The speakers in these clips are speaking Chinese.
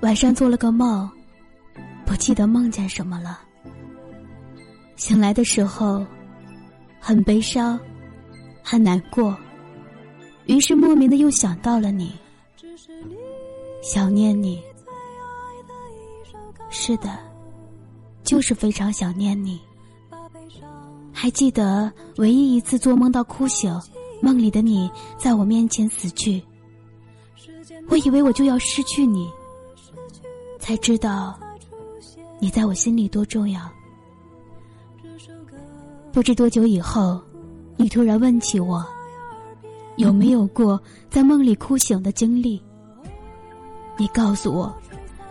晚上做了个梦，不记得梦见什么了。醒来的时候，很悲伤，很难过，于是莫名的又想到了你，想念你。是的，就是非常想念你。还记得唯一一次做梦到哭醒，梦里的你在我面前死去，我以为我就要失去你。才知道，你在我心里多重要。不知多久以后，你突然问起我，有没有过在梦里哭醒的经历？你告诉我，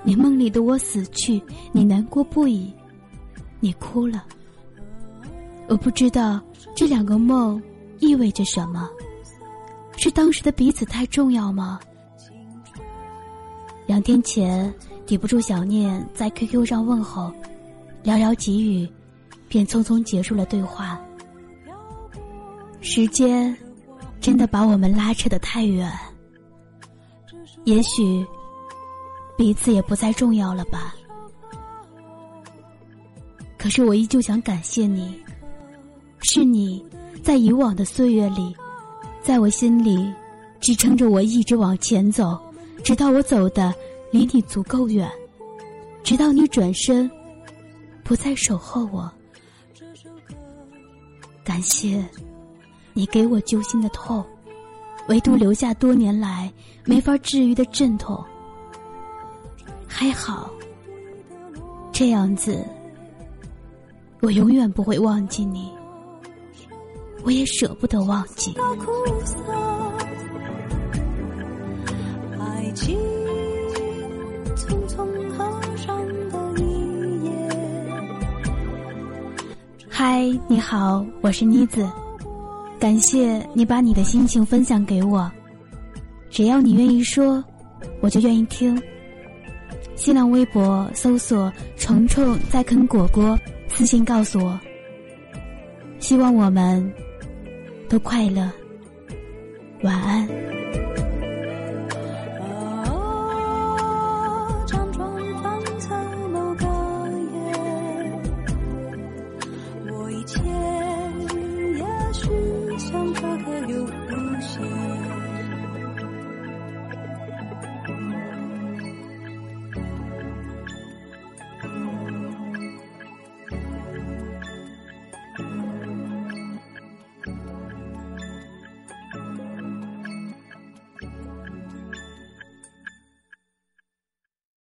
你梦里的我死去，你难过不已，你哭了。我不知道这两个梦意味着什么，是当时的彼此太重要吗？两天前。抵不住小念在 QQ 上问候，寥寥几语，便匆匆结束了对话。时间真的把我们拉扯得太远，也许彼此也不再重要了吧。可是我依旧想感谢你，是你在以往的岁月里，在我心里支撑着我一直往前走，直到我走的。离你足够远，直到你转身，不再守候我。感谢你给我揪心的痛，唯独留下多年来没法治愈的阵痛。还好，这样子，我永远不会忘记你，我也舍不得忘记。爱情。嗨，你好，我是妮子，感谢你把你的心情分享给我，只要你愿意说，我就愿意听。新浪微博搜索“虫虫在啃果果”，私信告诉我。希望我们都快乐，晚安。